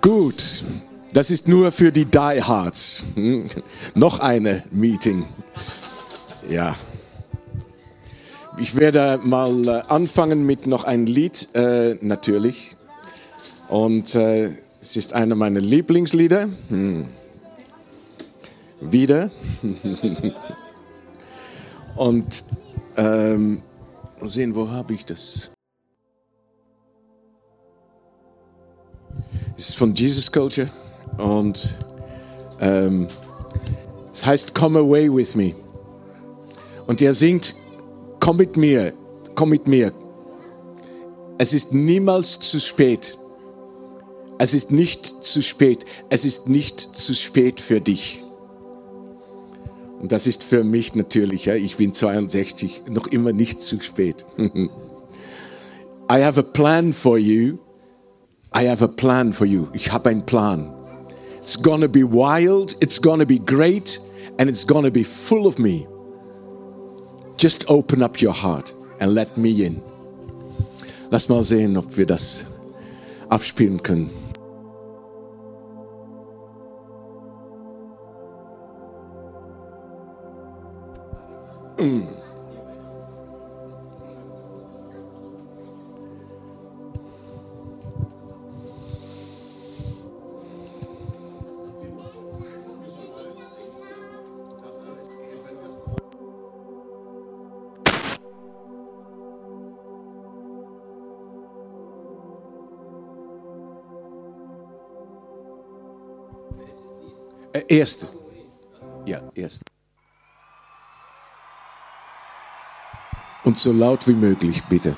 Gut, das ist nur für die Die Hards. Hm? Noch eine Meeting. Ja. Ich werde mal äh, anfangen mit noch ein Lied, äh, natürlich. Und äh, es ist einer meiner Lieblingslieder. Hm. Wieder. Und ähm, sehen, wo habe ich das? Ist von Jesus Culture und ähm, es heißt Come Away with Me. Und er singt, komm mit mir, komm mit mir. Es ist niemals zu spät. Es ist nicht zu spät. Es ist nicht zu spät für dich. Und das ist für mich natürlich, ja, ich bin 62, noch immer nicht zu spät. I have a plan for you. I have a plan for you. Ich habe einen Plan. It's gonna be wild, it's gonna be great, and it's gonna be full of me. Just open up your heart and let me in. Lass mal sehen, ob wir das abspielen können. Mm. Erste. Ja, erste. Und so laut wie möglich, bitte.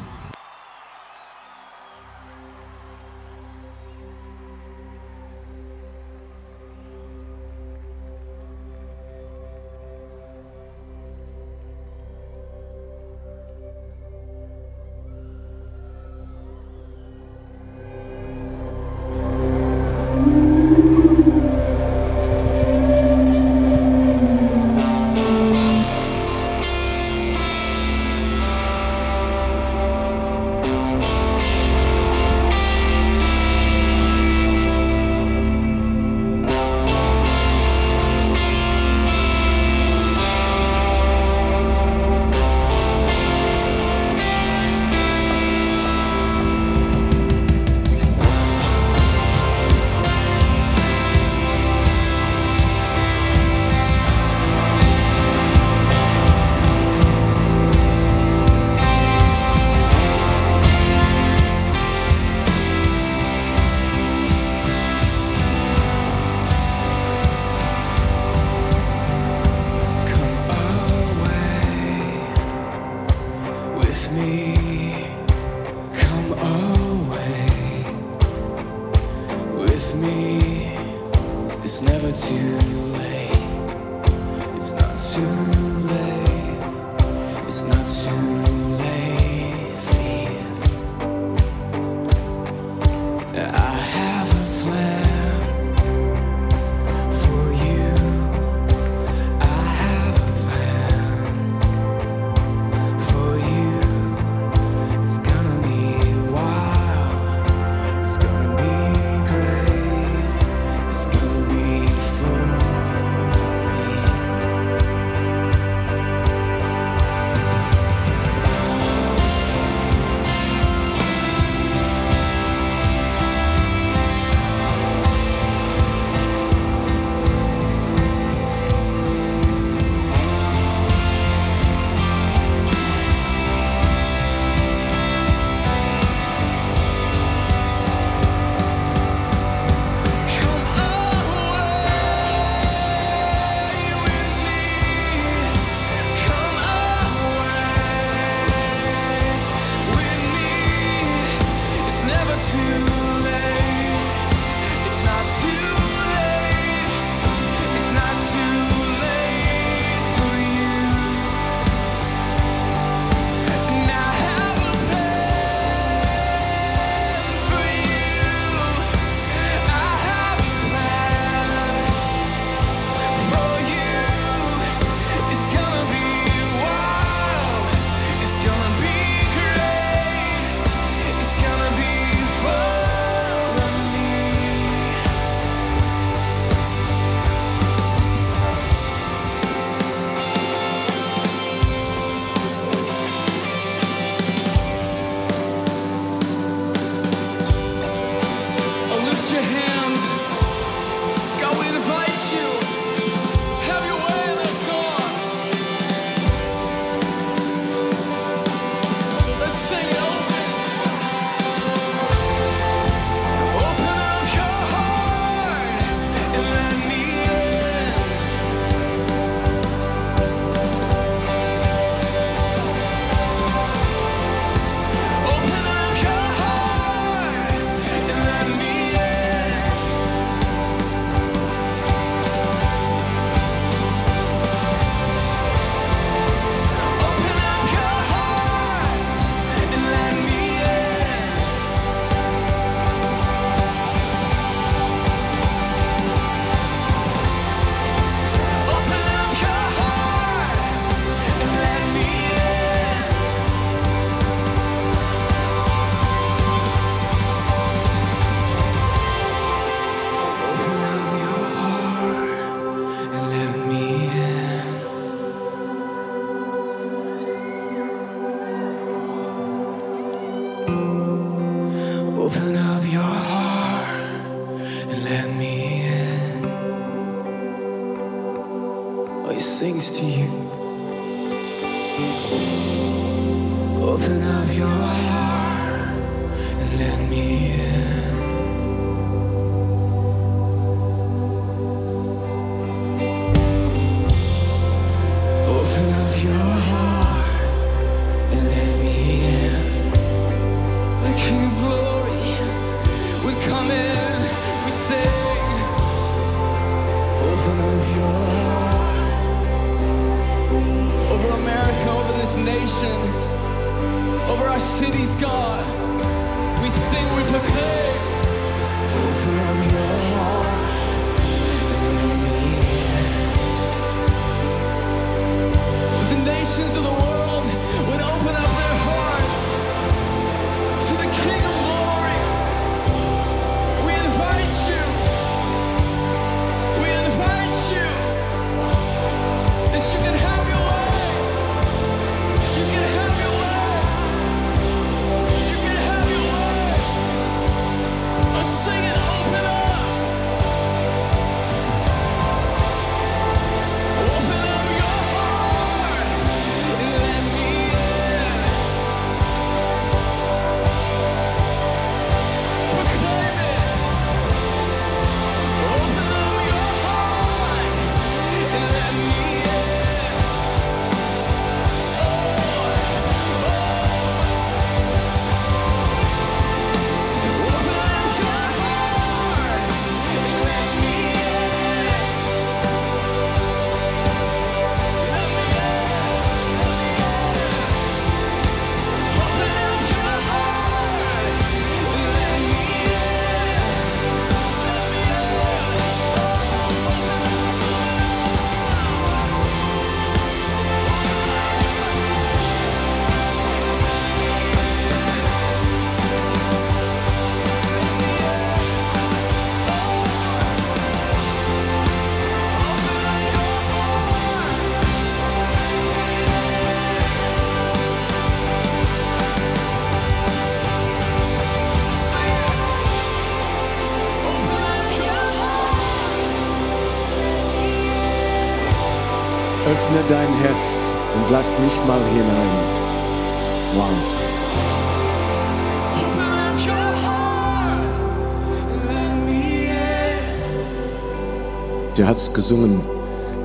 Herz gesungen,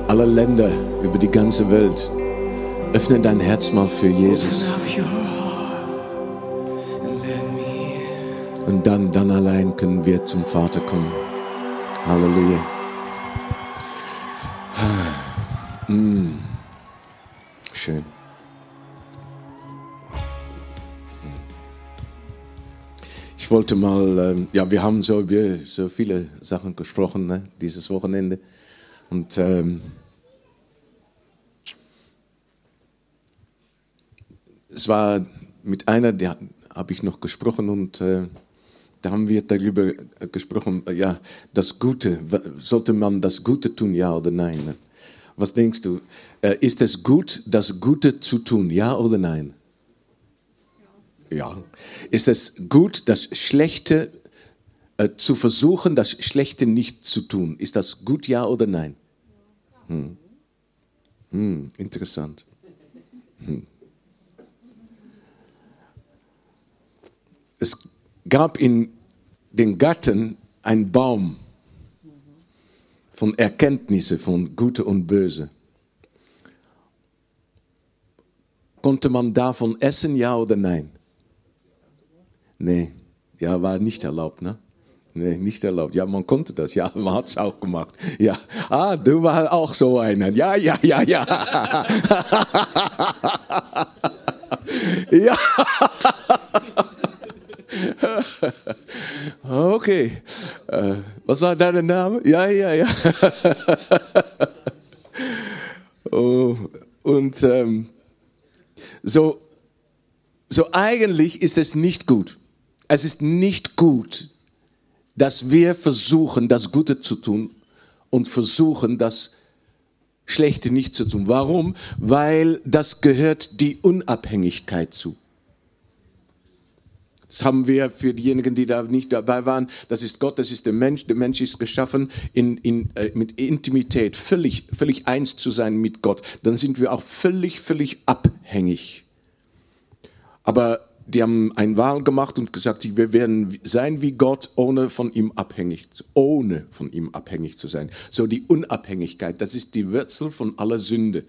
alle Länder, über die ganze Welt. Öffne dein Herz mal für Jesus. Und dann, dann allein können wir zum Vater kommen. Halleluja. Mm. Schön. Ich wollte mal, ähm, ja, wir haben so über so viele Sachen gesprochen ne, dieses Wochenende. Und ähm, es war mit einer, der habe ich noch gesprochen und äh, da haben wir darüber äh, gesprochen, äh, ja, das Gute, sollte man das Gute tun, ja oder nein? Was denkst du? Äh, ist es gut, das Gute zu tun, ja oder nein? Ja. Ist es gut, das Schlechte äh, zu versuchen, das Schlechte nicht zu tun. Ist das gut, ja oder nein? Hm. Hm, interessant. Hm. Es gab in den Garten einen Baum von Erkenntnisse von Gute und Böse. Konnte man davon essen, ja oder nein? Nee, ja, war nicht erlaubt, ne? Nee, nicht erlaubt. Ja, man konnte das. Ja, man hat es auch gemacht. Ja, ah, du warst auch so einer. Ja, ja, ja, ja. ja. Okay. Äh, was war dein Name? Ja, ja, ja. oh, und ähm, so, so eigentlich ist es nicht gut. Es ist nicht gut, dass wir versuchen, das Gute zu tun und versuchen, das Schlechte nicht zu tun. Warum? Weil das gehört die Unabhängigkeit zu. Das haben wir für diejenigen, die da nicht dabei waren. Das ist Gott, das ist der Mensch. Der Mensch ist geschaffen, in, in, äh, mit Intimität völlig, völlig eins zu sein mit Gott. Dann sind wir auch völlig, völlig abhängig. Aber die haben einen Wahl gemacht und gesagt, wir werden sein wie Gott, ohne von ihm abhängig, ohne von ihm abhängig zu sein. So die Unabhängigkeit, das ist die Wurzel von aller Sünde.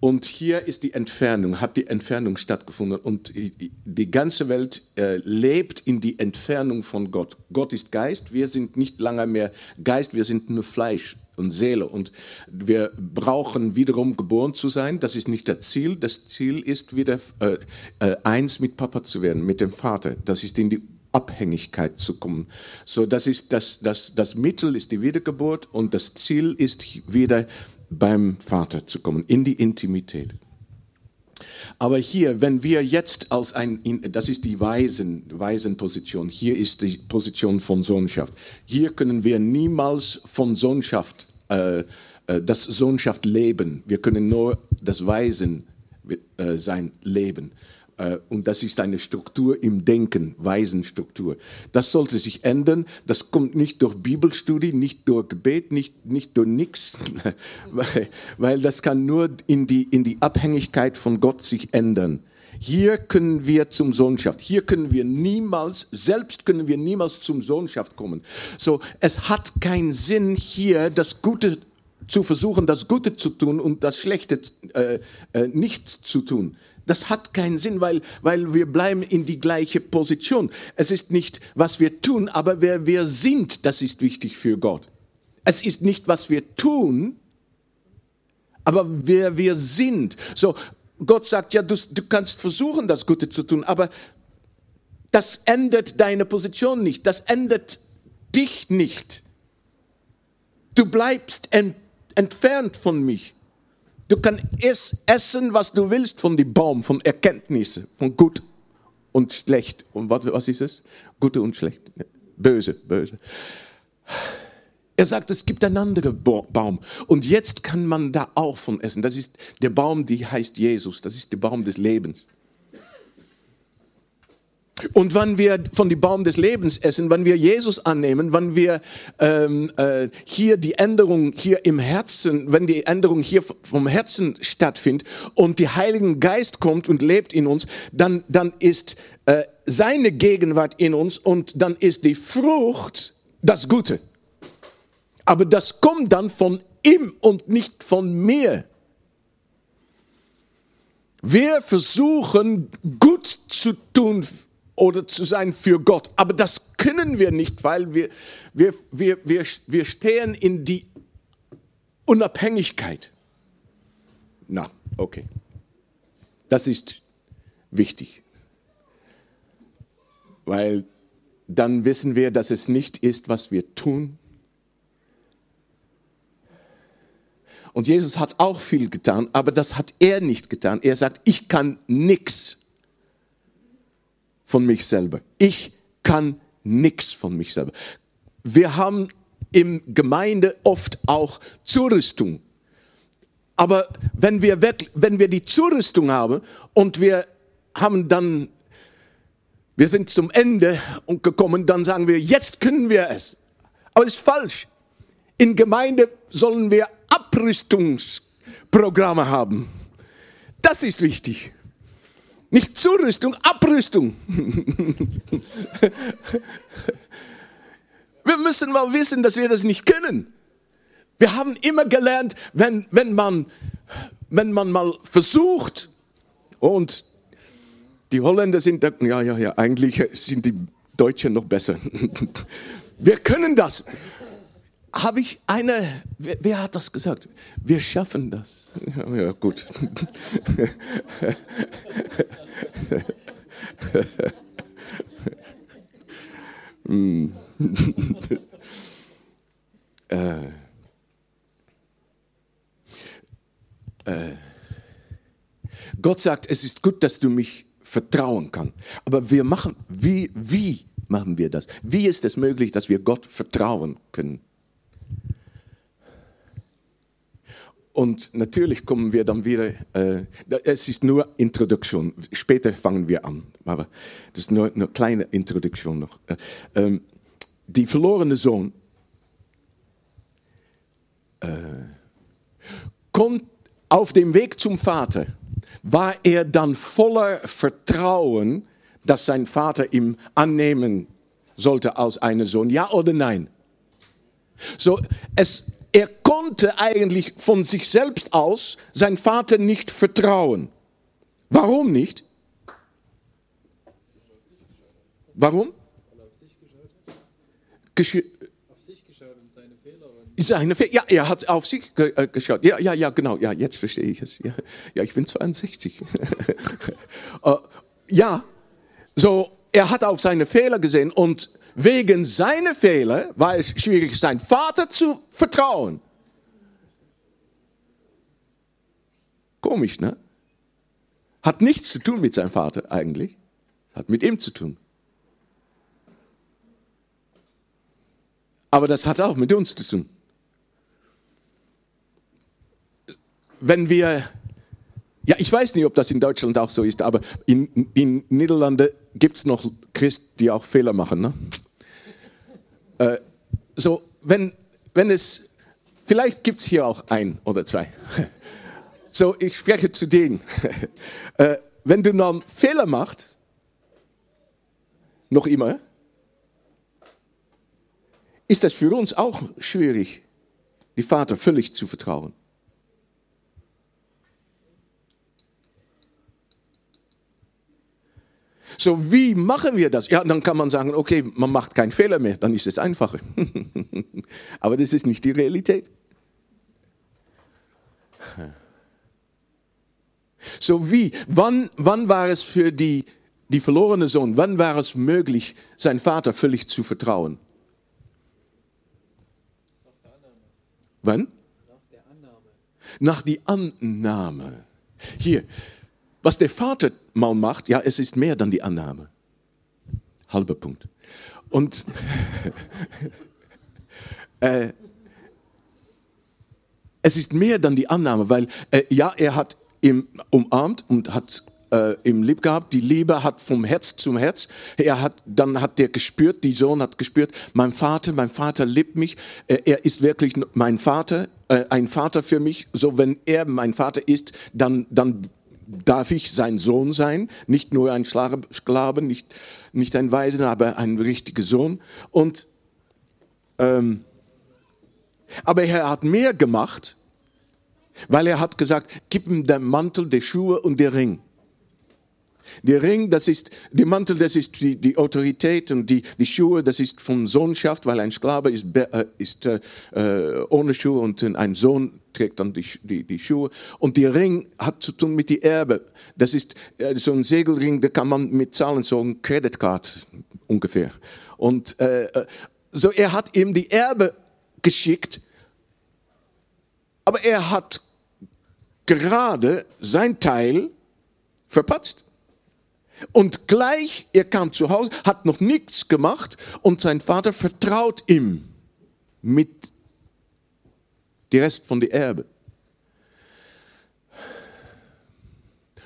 Und hier ist die Entfernung, hat die Entfernung stattgefunden. Und die ganze Welt äh, lebt in die Entfernung von Gott. Gott ist Geist, wir sind nicht lange mehr Geist, wir sind nur Fleisch und Seele. Und wir brauchen wiederum geboren zu sein. Das ist nicht das Ziel. Das Ziel ist wieder äh, äh, eins mit Papa zu werden, mit dem Vater. Das ist in die Abhängigkeit zu kommen. So, das ist das, das, das Mittel ist die Wiedergeburt und das Ziel ist wieder beim Vater zu kommen, in die Intimität. Aber hier, wenn wir jetzt als ein, das ist die Weisen, Weisenposition, hier ist die Position von Sohnschaft. Hier können wir niemals von Sohnschaft, äh, äh das Sohnschaft leben. Wir können nur das Weisen äh, sein leben. Äh, und das ist eine Struktur im Denken, Weisenstruktur. Das sollte sich ändern. Das kommt nicht durch Bibelstudie, nicht durch Gebet, nicht, nicht durch nichts, weil, weil das kann nur in die, in die Abhängigkeit von Gott sich ändern. Hier können wir zum Sohnschaft. Hier können wir niemals, selbst können wir niemals zum Sohnschaft kommen. So, es hat keinen Sinn, hier das Gute zu versuchen, das Gute zu tun und das Schlechte äh, äh, nicht zu tun. Das hat keinen Sinn, weil, weil wir bleiben in die gleiche Position. Es ist nicht, was wir tun, aber wer wir sind, das ist wichtig für Gott. Es ist nicht, was wir tun, aber wer wir sind. So, Gott sagt ja, du, du kannst versuchen, das Gute zu tun, aber das ändert deine Position nicht, das ändert dich nicht. Du bleibst ent, entfernt von mich. Du kannst essen, was du willst von dem Baum, von Erkenntnissen, von gut und schlecht. Und was, was ist es? Gute und schlecht. Böse, böse. Er sagt, es gibt einen anderen Baum. Und jetzt kann man da auch von essen. Das ist der Baum, die heißt Jesus. Das ist der Baum des Lebens. Und wenn wir von dem Baum des Lebens essen, wenn wir Jesus annehmen, wenn wir ähm, äh, hier die Änderung hier im Herzen, wenn die Änderung hier vom Herzen stattfindet und der Heilige Geist kommt und lebt in uns, dann, dann ist äh, seine Gegenwart in uns und dann ist die Frucht das Gute. Aber das kommt dann von ihm und nicht von mir. Wir versuchen gut zu tun oder zu sein für Gott. Aber das können wir nicht, weil wir, wir, wir, wir, wir stehen in die Unabhängigkeit. Na, okay. Das ist wichtig. Weil dann wissen wir, dass es nicht ist, was wir tun. Und Jesus hat auch viel getan, aber das hat er nicht getan. Er sagt, ich kann nichts von mich selber. Ich kann nichts von mich selber. Wir haben im Gemeinde oft auch Zurüstung. Aber wenn wir, wirklich, wenn wir die Zurüstung haben und wir haben dann wir sind zum Ende gekommen, dann sagen wir, jetzt können wir es. Aber das ist falsch. In Gemeinde sollen wir Abrüstungsprogramme haben. Das ist wichtig. Nicht Zurüstung, Abrüstung. wir müssen mal wissen, dass wir das nicht können. Wir haben immer gelernt, wenn, wenn, man, wenn man mal versucht, und die Holländer sind, da, ja, ja, ja, eigentlich sind die Deutschen noch besser. Wir können das. Habe ich eine, wer, wer, hat das gesagt? Wir schaffen das. Ja, gut. äh. Äh. Gott sagt, es ist gut, dass du mich vertrauen kannst. Aber wir machen, wie, wie machen wir das? Wie ist es möglich, dass wir Gott vertrauen können? Und natürlich kommen wir dann wieder, äh, es ist nur Introduktion, später fangen wir an, aber das ist nur eine kleine Introduktion noch. Äh, ähm, die verlorene Sohn äh, kommt auf dem Weg zum Vater, war er dann voller Vertrauen, dass sein Vater ihm annehmen sollte als einen Sohn, ja oder nein? So, es, er konnte eigentlich von sich selbst aus sein Vater nicht vertrauen. Warum nicht? Warum? Gesch seine Fehler. Ja, er hat auf sich ge äh, geschaut. Ja, ja, ja, genau. Ja, jetzt verstehe ich es. Ja, ja ich bin 62. uh, ja, so, er hat auf seine Fehler gesehen und wegen seiner Fehler war es schwierig, sein Vater zu vertrauen. Komisch, ne? Hat nichts zu tun mit seinem Vater eigentlich. Hat mit ihm zu tun. Aber das hat auch mit uns zu tun. Wenn wir, ja, ich weiß nicht, ob das in Deutschland auch so ist, aber in den Niederlanden gibt es noch Christen, die auch Fehler machen. Ne? Äh, so, wenn, wenn es, vielleicht gibt es hier auch ein oder zwei. So, ich spreche zu denen. Äh, wenn du dann Fehler machst, noch immer, ist das für uns auch schwierig, die Vater völlig zu vertrauen. So, wie machen wir das? Ja, dann kann man sagen, okay, man macht keinen Fehler mehr, dann ist es einfacher. Aber das ist nicht die Realität. So wie, wann, wann war es für die, die verlorene Sohn, wann war es möglich, seinen Vater völlig zu vertrauen? Wann? Nach der Annahme. Nach die Annahme. Hier, was der Vater mal macht, ja, es ist mehr dann die Annahme. Halber Punkt. Und äh, es ist mehr dann die Annahme, weil äh, ja, er hat ihn umarmt und hat äh, ihm lieb gehabt. Die Liebe hat vom Herz zum Herz. Er hat, dann hat der gespürt, die Sohn hat gespürt, mein Vater, mein Vater liebt mich. Äh, er ist wirklich mein Vater, äh, ein Vater für mich. So, wenn er mein Vater ist, dann, dann darf ich sein Sohn sein, nicht nur ein Sklave, nicht, nicht ein Weisen, aber ein richtiger Sohn. Und, ähm, aber er hat mehr gemacht, weil er hat gesagt, gib ihm den Mantel, die Schuhe und den Ring. Der Ring, das ist, der Mantel, das ist die, die Autorität und die, die Schuhe, das ist von Sohnschaft, weil ein Sklave ist, äh, ist äh, ohne Schuhe und ein Sohn trägt dann die, die, die Schuhe. Und der Ring hat zu tun mit die Erbe. Das ist äh, so ein Segelring, da kann man mit zahlen, so ein Creditcard ungefähr. Und äh, äh, so er hat ihm die Erbe geschickt, aber er hat gerade sein Teil verpatzt. Und gleich, er kam zu Hause, hat noch nichts gemacht und sein Vater vertraut ihm mit dem Rest von der Erbe.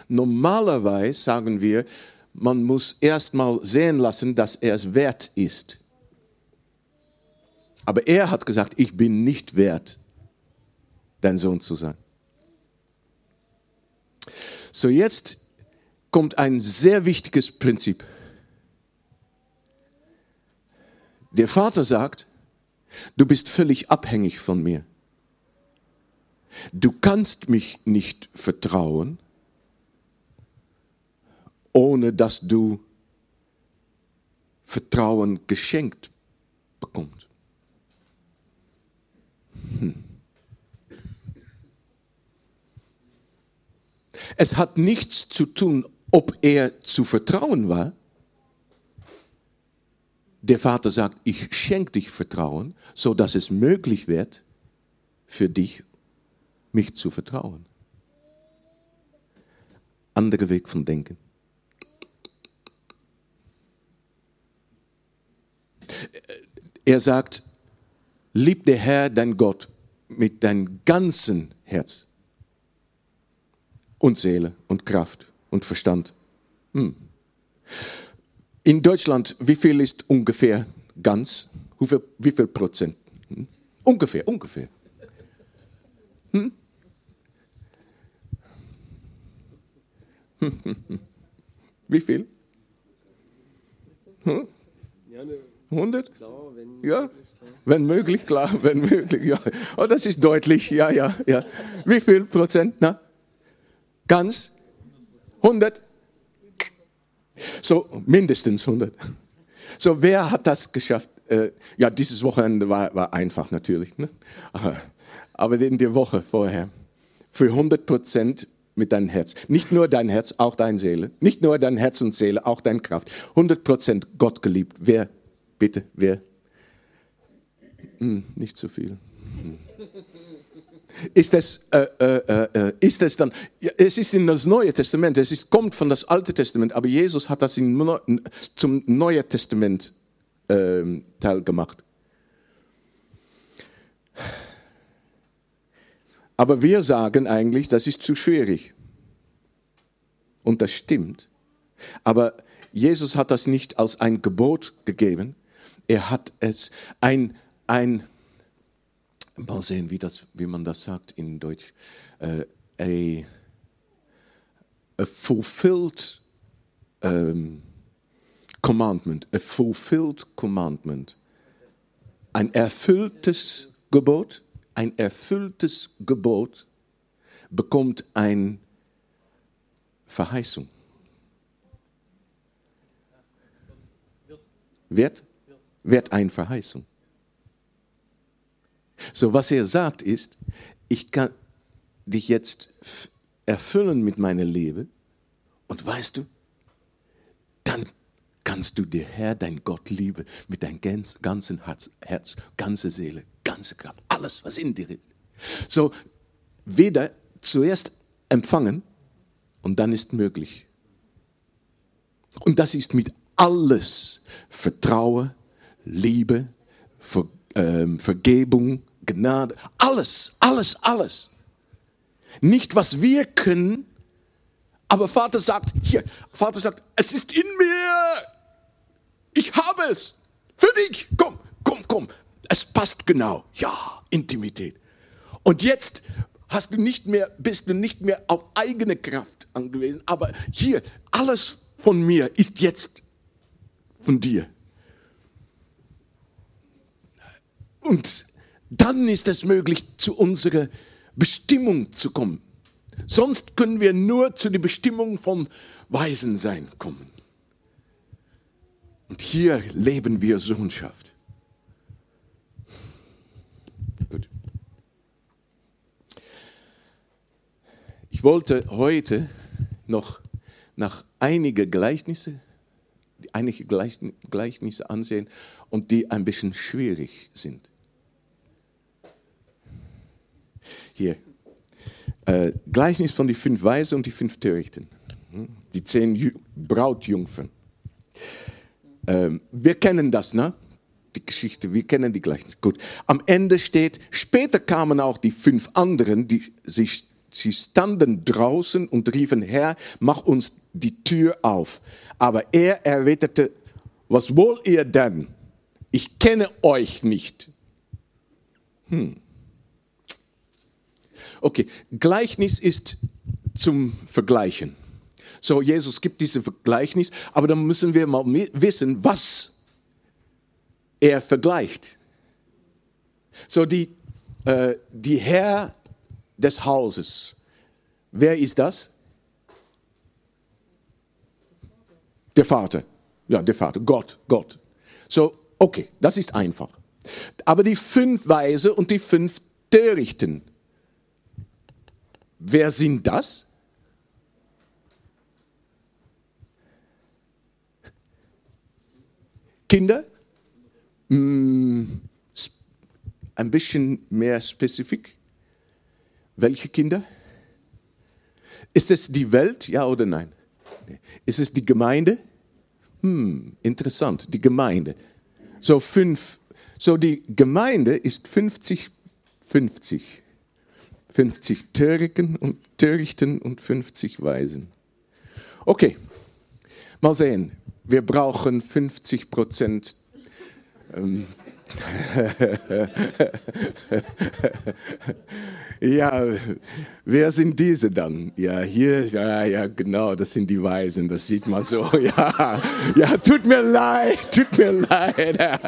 Normalerweise sagen wir, man muss erstmal sehen lassen, dass er es wert ist. Aber er hat gesagt, ich bin nicht wert, dein Sohn zu sein. So, jetzt kommt ein sehr wichtiges Prinzip. Der Vater sagt, du bist völlig abhängig von mir. Du kannst mich nicht vertrauen, ohne dass du Vertrauen geschenkt bekommst. Hm. Es hat nichts zu tun, ob er zu vertrauen war. Der Vater sagt, ich schenke dich Vertrauen, so dass es möglich wird für dich, mich zu vertrauen. Anderer Weg von Denken. Er sagt, lieb der Herr, dein Gott, mit deinem ganzen Herz und Seele und Kraft und Verstand. Hm. In Deutschland, wie viel ist ungefähr ganz? Wie viel, wie viel Prozent? Hm? Ungefähr, ungefähr. Hm? Wie viel? Hm? 100? Ja, wenn möglich, klar, wenn möglich, ja. Oh, das ist deutlich, ja, ja, ja. Wie viel Prozent? Na? Ganz? 100? So, mindestens 100. So, wer hat das geschafft? Äh, ja, dieses Wochenende war, war einfach natürlich. Ne? Aber in der Woche vorher. Für 100 Prozent mit deinem Herz. Nicht nur dein Herz, auch deine Seele. Nicht nur dein Herz und Seele, auch deine Kraft. 100 Prozent Gott geliebt. Wer? Bitte, wer? Hm, nicht zu viel. Hm. Ist es, äh, äh, äh, ist es dann, ja, es ist in das Neue Testament, es ist, kommt von das Alte Testament, aber Jesus hat das in, zum Neuen Testament ähm, Teil gemacht. Aber wir sagen eigentlich, das ist zu schwierig. Und das stimmt. Aber Jesus hat das nicht als ein Gebot gegeben. Er hat es ein, ein mal sehen, wie, das, wie man das sagt in Deutsch. Uh, a, a fulfilled um, commandment. A fulfilled commandment. Ein erfülltes Gebot ein erfülltes Gebot bekommt eine Verheißung. Wird, wird eine Verheißung. So, was er sagt ist, ich kann dich jetzt erfüllen mit meiner Liebe und weißt du, dann kannst du dir Herr, dein Gott, lieben mit deinem ganzen Herz, Herz, ganze Seele, ganze Kraft, alles, was in dir ist. So, weder zuerst empfangen und dann ist möglich. Und das ist mit alles Vertrauen, Liebe, Ver, ähm, Vergebung, Gnade, alles, alles, alles. Nicht was wir können, aber Vater sagt, hier, Vater sagt, es ist in mir. Ich habe es. Für dich. Komm, komm, komm. Es passt genau. Ja, Intimität. Und jetzt hast du nicht mehr, bist du nicht mehr auf eigene Kraft angewiesen. Aber hier, alles von mir ist jetzt von dir. Und dann ist es möglich, zu unserer Bestimmung zu kommen. Sonst können wir nur zu der Bestimmung vom Waisensein kommen. Und hier leben wir Sohnschaft. Gut. Ich wollte heute noch nach einige Gleichnisse, einige Gleichnisse ansehen und die ein bisschen schwierig sind. Hier. Äh, Gleichnis von die fünf Weisen und die fünf Törichten. Hm? Die zehn Brautjungfern. Ähm, wir kennen das, ne? Die Geschichte, wir kennen die gleich nicht. Gut. Am Ende steht, später kamen auch die fünf anderen, die sich sie standen draußen und riefen, Herr, mach uns die Tür auf. Aber er erwiderte, was wollt ihr denn? Ich kenne euch nicht. Hm. Okay, Gleichnis ist zum Vergleichen. So, Jesus gibt diese Vergleichnis, aber dann müssen wir mal wissen, was er vergleicht. So, die, äh, die Herr des Hauses, wer ist das? Der Vater. Ja, der Vater, Gott, Gott. So, okay, das ist einfach. Aber die fünf Weise und die fünf Törichten, wer sind das? Kinder? Mm, ein bisschen mehr spezifisch. Welche Kinder? Ist es die Welt, ja oder nein? Ist es die Gemeinde? Hm, interessant, die Gemeinde. So fünf, so die Gemeinde ist 50, 50. 50 Törigen und Törichten und 50 Weisen. Okay, mal sehen. Wir brauchen 50 Prozent. Ähm, ja, wer sind diese dann? Ja, hier, ja, ja, genau, das sind die Weisen, das sieht man so. Ja, ja, tut mir leid, tut mir leid.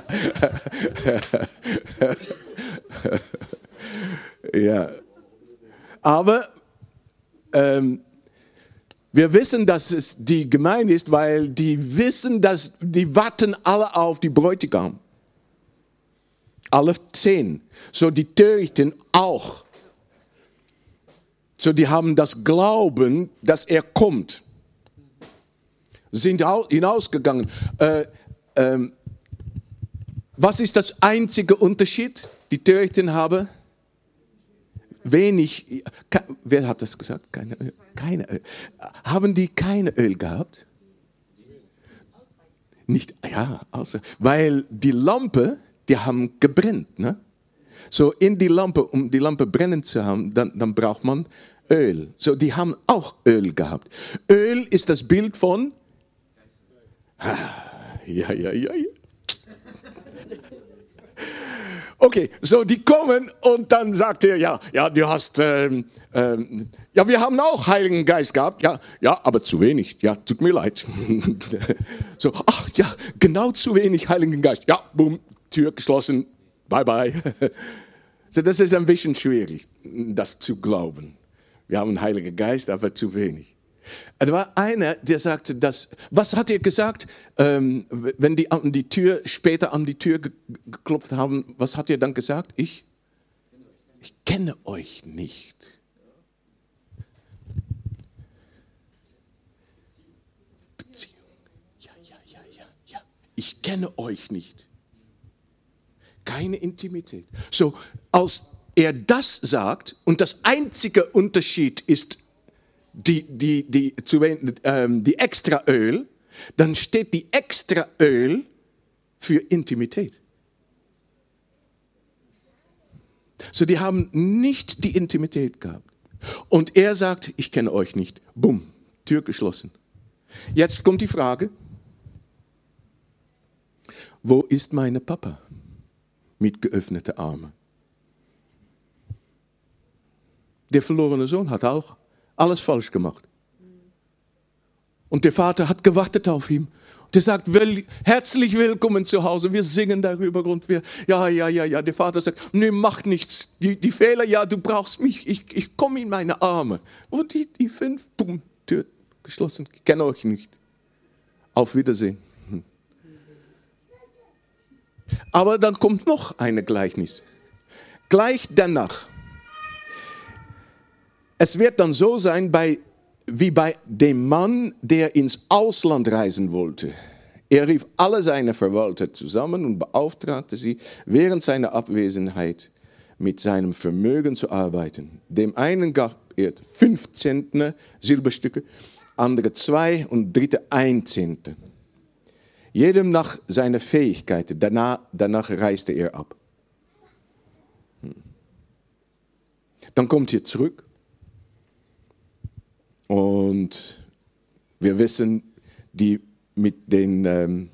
Ja, aber ähm, wir wissen, dass es die Gemeinde ist, weil die wissen, dass die warten alle auf die Bräutigam. Alle zehn. So die Törichten auch. So die haben das Glauben, dass er kommt. Sind hinausgegangen. Äh, äh, was ist das einzige Unterschied? Die Törichten haben wenig, wer hat das gesagt? Keine Öl. Keine Öl. Haben die keine Öl gehabt? Nicht, ja, außer, weil die Lampe, die haben gebrennt. Ne? So in die Lampe, um die Lampe brennen zu haben, dann, dann braucht man Öl. So, die haben auch Öl gehabt. Öl ist das Bild von, ah, ja, ja, ja, ja. Okay, so die kommen und dann sagt er, ja, ja, du hast, ähm, ähm, ja, wir haben auch Heiligen Geist gehabt, ja, ja, aber zu wenig, ja, tut mir leid. so, ach ja, genau zu wenig Heiligen Geist, ja, boom, Tür geschlossen, bye bye. so, das ist ein bisschen schwierig, das zu glauben. Wir haben einen Heiligen Geist, aber zu wenig. Da war einer, der sagte, dass, was hat er gesagt, ähm, wenn die an die Tür, später an die Tür geklopft haben, was hat er dann gesagt? Ich, ich kenne euch nicht. Beziehung. Ja, ja, ja, ja, ja. Ich kenne euch nicht. Keine Intimität. So, als er das sagt und das einzige Unterschied ist die, die, die, zu, ähm, die extra Öl, dann steht die extra Öl für Intimität. So, die haben nicht die Intimität gehabt. Und er sagt, ich kenne euch nicht. Bumm, Tür geschlossen. Jetzt kommt die Frage, wo ist meine Papa mit geöffneten Armen? Der verlorene Sohn hat auch alles falsch gemacht. Und der Vater hat gewartet auf ihn. Der sagt, will, herzlich willkommen zu Hause. Wir singen darüber und wir, ja, ja, ja, ja. Der Vater sagt, nee, mach nichts. Die, die Fehler, ja, du brauchst mich. Ich, ich komme in meine Arme. Und die, die fünf, bumm, Tür geschlossen. Ich kenne euch nicht. Auf Wiedersehen. Aber dann kommt noch eine Gleichnis. Gleich danach es wird dann so sein bei, wie bei dem Mann, der ins Ausland reisen wollte. Er rief alle seine Verwalter zusammen und beauftragte sie, während seiner Abwesenheit mit seinem Vermögen zu arbeiten. Dem einen gab er fünf Zentner Silberstücke, andere zwei und dritte ein Zentner. Jedem nach seiner Fähigkeit. Danach, danach reiste er ab. Hm. Dann kommt er zurück Und wir wissen, die mit den, ähm,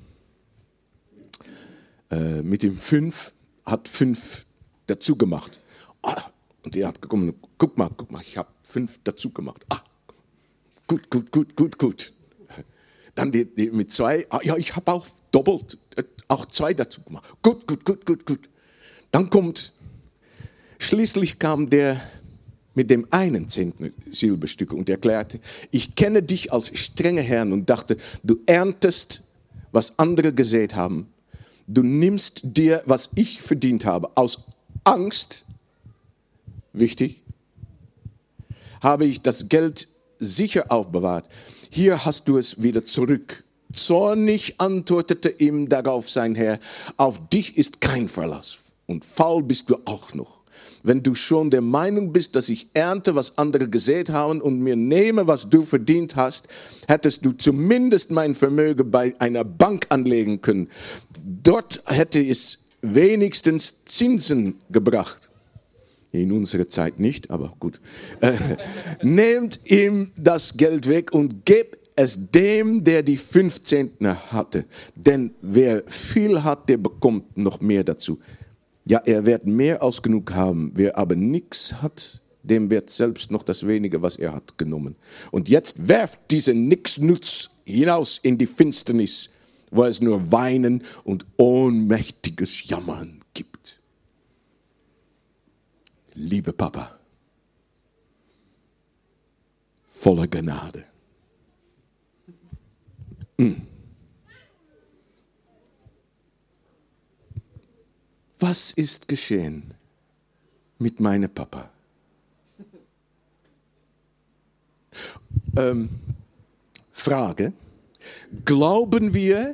äh, mit dem fünf hat fünf dazu gemacht. Ah, und er hat gekommen, guck mal, guck mal, ich habe fünf dazu gemacht. Ah, gut, gut, gut, gut, gut. Dann die, die mit zwei, ah, ja, ich habe auch doppelt, äh, auch zwei dazu gemacht. Gut, gut, gut, gut, gut. Dann kommt, schließlich kam der mit dem einen zehnten Silberstück und erklärte, ich kenne dich als strenger Herrn und dachte, du erntest, was andere gesät haben. Du nimmst dir, was ich verdient habe, aus Angst, wichtig, habe ich das Geld sicher aufbewahrt. Hier hast du es wieder zurück. Zornig antwortete ihm darauf sein Herr, auf dich ist kein Verlass und faul bist du auch noch. Wenn du schon der Meinung bist, dass ich ernte, was andere gesät haben und mir nehme, was du verdient hast, hättest du zumindest mein Vermögen bei einer Bank anlegen können. Dort hätte es wenigstens Zinsen gebracht. In unserer Zeit nicht, aber gut. Äh, nehmt ihm das Geld weg und gebt es dem, der die 15. hatte. Denn wer viel hat, der bekommt noch mehr dazu. Ja, er wird mehr als genug haben. Wer aber nichts hat, dem wird selbst noch das wenige, was er hat, genommen. Und jetzt werft diesen Nixnutz hinaus in die Finsternis, wo es nur Weinen und ohnmächtiges Jammern gibt. Liebe Papa, voller Gnade. Was ist geschehen mit meinem Papa? Ähm, Frage, glauben wir,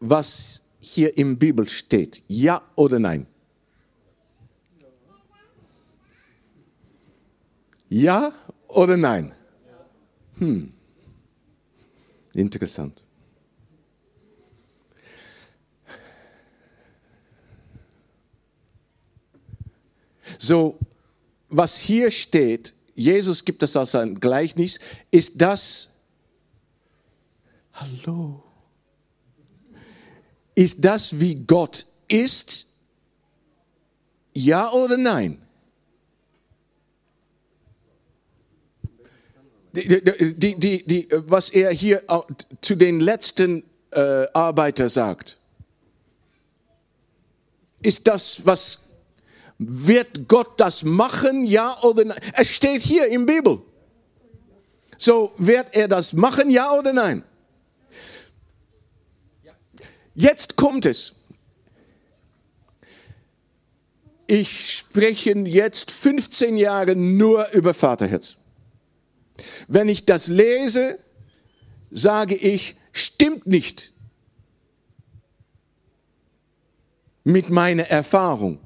was hier im Bibel steht? Ja oder nein? Ja oder nein? Hm. Interessant. So, was hier steht, Jesus gibt es als ein Gleichnis, ist das, hallo, ist das, wie Gott ist? Ja oder nein? Die, die, die, die, was er hier zu den letzten äh, Arbeiter sagt, ist das, was wird Gott das machen, ja oder nein? Es steht hier im Bibel. So, wird er das machen, ja oder nein? Jetzt kommt es. Ich spreche jetzt 15 Jahre nur über Vaterherz. Wenn ich das lese, sage ich, stimmt nicht mit meiner Erfahrung.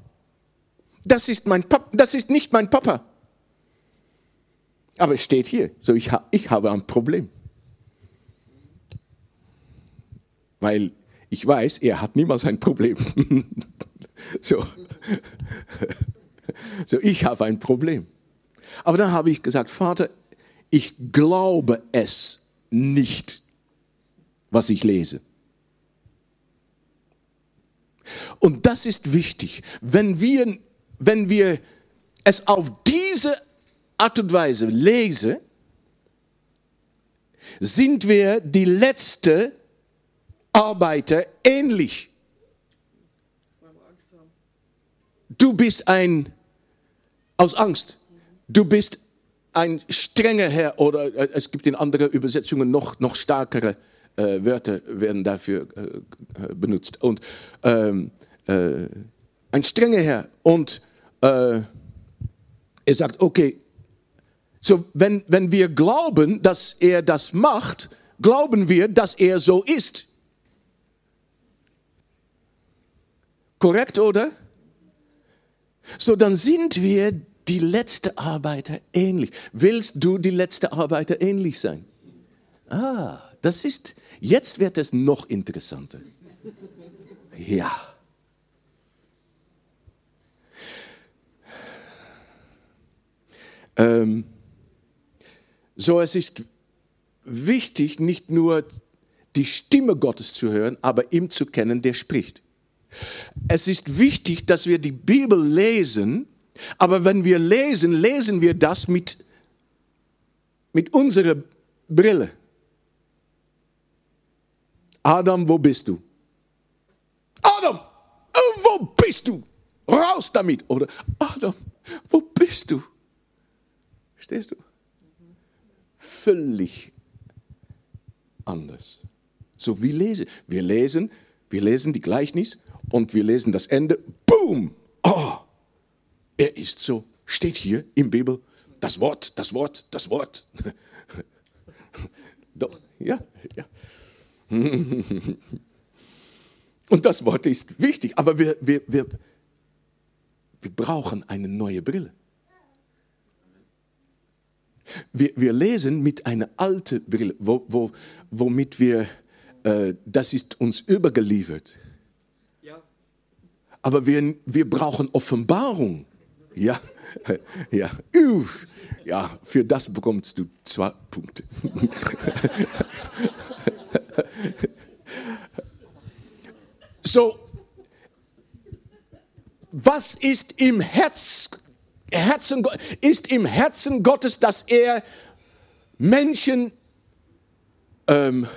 Das ist, mein Papa, das ist nicht mein Papa. Aber es steht hier, so ich, ha, ich habe ein Problem. Weil ich weiß, er hat niemals ein Problem. so. so, ich habe ein Problem. Aber dann habe ich gesagt, Vater, ich glaube es nicht, was ich lese. Und das ist wichtig. Wenn wir wenn wir es auf diese Art und Weise lesen, sind wir die letzte Arbeiter ähnlich. Du bist ein, aus Angst, du bist ein strenger Herr oder äh, es gibt in anderen Übersetzungen noch, noch stärkere äh, Wörter werden dafür äh, äh benutzt. Und ähm, äh, ein strenger Herr und äh, er sagt, okay, so wenn, wenn wir glauben, dass er das macht, glauben wir, dass er so ist. Korrekt, oder? So, dann sind wir die letzte Arbeiter ähnlich. Willst du die letzte Arbeiter ähnlich sein? Ah, das ist, jetzt wird es noch interessanter. Ja. Ähm, So, es ist wichtig, nicht nur die Stimme Gottes zu hören, aber ihm zu kennen, der spricht. Es ist wichtig, dass wir die Bibel lesen, aber wenn wir lesen, lesen wir das mit, mit unserer Brille. Adam, wo bist du? Adam, wo bist du? Raus damit. Oder Adam, wo bist du? Verstehst du? Völlig anders. So wie lesen. Wir lesen, wir lesen die Gleichnis und wir lesen das Ende. Boom! Er ist so. Steht hier im Bibel das Wort, das Wort, das Wort. Doch, ja, ja. Und das Wort ist wichtig, aber wir, wir, wir, wir brauchen eine neue Brille. Wir, wir lesen mit einer alten Brille, wo, wo, womit wir, äh, das ist uns übergeliefert. Aber wir, wir brauchen Offenbarung. Ja, ja, ja, für das bekommst du zwei Punkte. so, was ist im Herz, Herzen, ist im Herzen Gottes, dass er Menschen, ähm,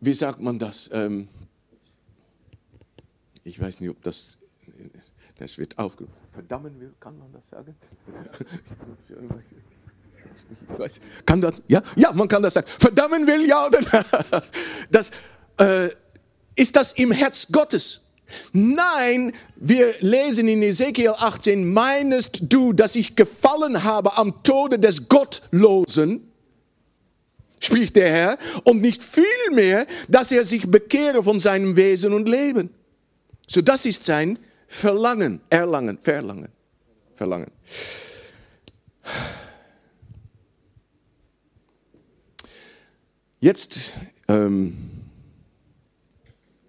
wie sagt man das? Ähm, ich weiß nicht, ob das, das wird aufge... Verdammen will, kann man das sagen? Ich weiß, kann das? Ja, ja, man kann das sagen. Verdammen will, ja oder nein? Das, äh, ist das im Herz Gottes? Nein, wir lesen in Ezekiel 18, meinest du, dass ich gefallen habe am Tode des Gottlosen? Spricht der Herr, und nicht vielmehr, dass er sich bekehre von seinem Wesen und Leben. So, das ist sein Verlangen, Erlangen, Verlangen, Verlangen. Jetzt ähm,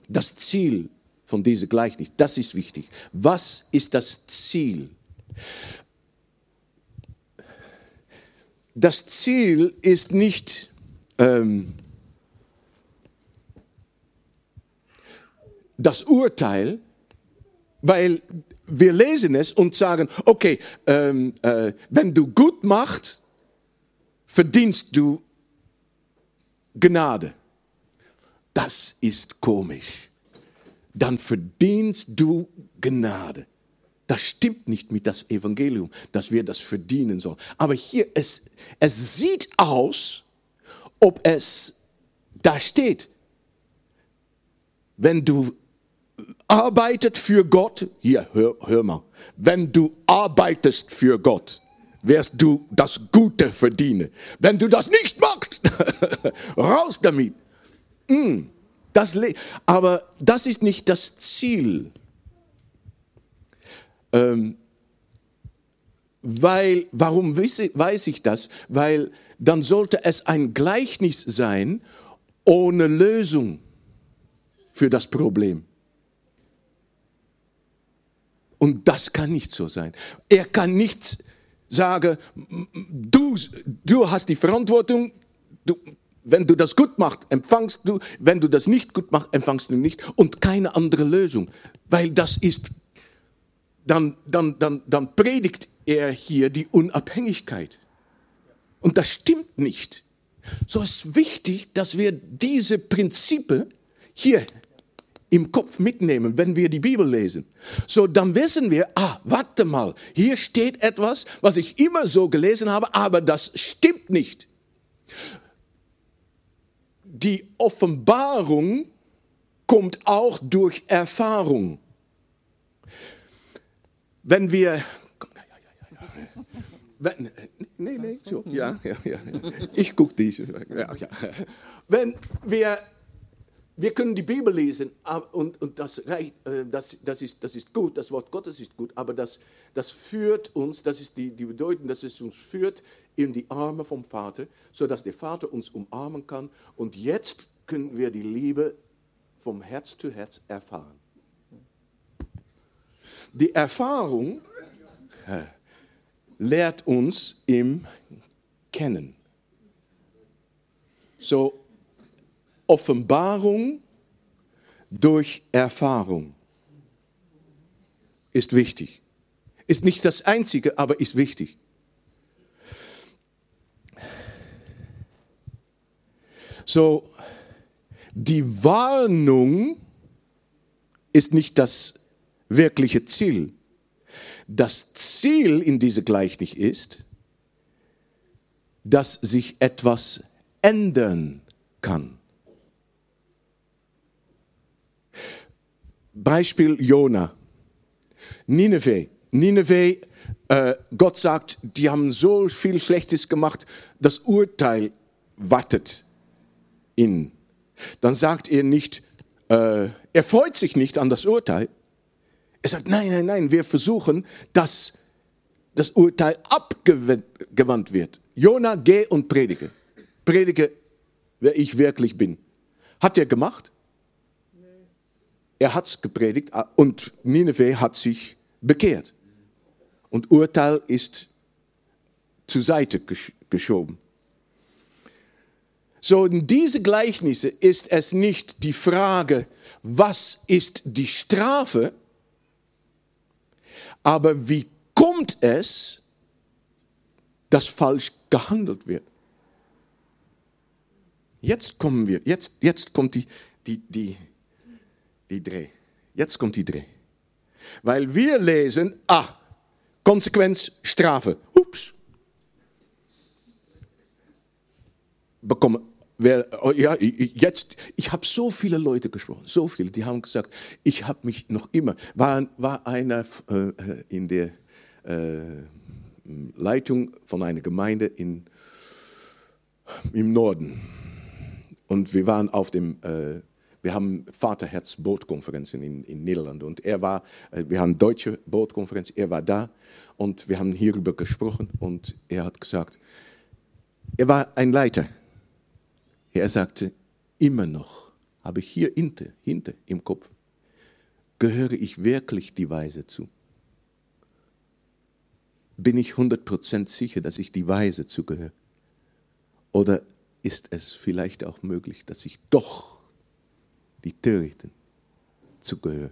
das Ziel von diesem Gleichnis, das ist wichtig. Was ist das Ziel? Das Ziel ist nicht ähm, das Urteil, weil wir lesen es und sagen, okay, ähm, äh, wenn du gut machst, verdienst du Gnade. Das ist komisch. Dann verdienst du Gnade. Das stimmt nicht mit das Evangelium, dass wir das verdienen sollen. Aber hier, es, es sieht aus, ob es da steht. Wenn du arbeitet für Gott, hier, hör, hör mal, wenn du arbeitest für Gott, wirst du das Gute verdienen. Wenn du das nicht machst, raus damit. Mm, das, aber das ist nicht das Ziel. Ähm, weil, warum weiß ich das? Weil dann sollte es ein Gleichnis sein ohne Lösung für das Problem. Und das kann nicht so sein. Er kann nicht sagen, du, du hast die Verantwortung, du, wenn du das gut machst, empfangst du, wenn du das nicht gut machst, empfangst du nicht und keine andere Lösung, weil das ist, dann, dann, dann, dann predigt er hier die Unabhängigkeit. Und das stimmt nicht. So ist wichtig, dass wir diese Prinzipien hier im Kopf mitnehmen, wenn wir die Bibel lesen. So, dann wissen wir, ah, warte mal, hier steht etwas, was ich immer so gelesen habe, aber das stimmt nicht. Die Offenbarung kommt auch durch Erfahrung. Wenn wir wenn, nee, nee, so, ja, ja, ja. Ich gucke diese. Ja, ja. Wenn wir wir können die Bibel lesen und, und das, reicht, äh, das, das, ist, das ist gut, das Wort Gottes ist gut, aber das, das führt uns, das ist die, die Bedeutung, dass es uns führt in die Arme vom Vater, sodass der Vater uns umarmen kann. Und jetzt können wir die Liebe vom Herz zu Herz erfahren. Die Erfahrung lehrt uns im erkennen. So Offenbarung durch Erfahrung ist wichtig. Ist nicht das Einzige, aber ist wichtig. So, die Warnung ist nicht das wirkliche Ziel. Das Ziel in diese Gleichnis ist, dass sich etwas ändern kann. Beispiel Jona. Nineveh. Nineveh, äh, Gott sagt, die haben so viel Schlechtes gemacht, das Urteil wartet ihnen. Dann sagt er nicht, äh, er freut sich nicht an das Urteil. Er sagt, nein, nein, nein, wir versuchen, dass das Urteil abgewandt wird. Jona, geh und predige. Predige, wer ich wirklich bin. Hat er gemacht? Er hat gepredigt und Nineveh hat sich bekehrt. Und Urteil ist zur Seite geschoben. So, in diese Gleichnisse ist es nicht die Frage, was ist die Strafe, aber wie kommt es, dass falsch gehandelt wird? Jetzt kommen wir, jetzt, jetzt kommt die, die, die, die Dreh. Jetzt kommt die Dreh. Weil wir lesen, ah, Konsequenz, Strafe. Ups. Bekommen. Wer, oh, ja, jetzt, ich habe so viele Leute gesprochen, so viele, die haben gesagt, ich habe mich noch immer, war, war einer äh, in der äh, Leitung von einer Gemeinde in, im Norden. Und wir waren auf dem, äh, wir haben Vaterherz Bootkonferenzen in, in Niederlande. Und er war, äh, wir haben deutsche Bootkonferenz, er war da und wir haben hierüber gesprochen und er hat gesagt, er war ein Leiter. Er sagte, immer noch habe ich hier hinter, hinter im Kopf, gehöre ich wirklich die Weise zu? Bin ich 100% sicher, dass ich die Weise zugehöre? Oder ist es vielleicht auch möglich, dass ich doch die Törichten zugehöre.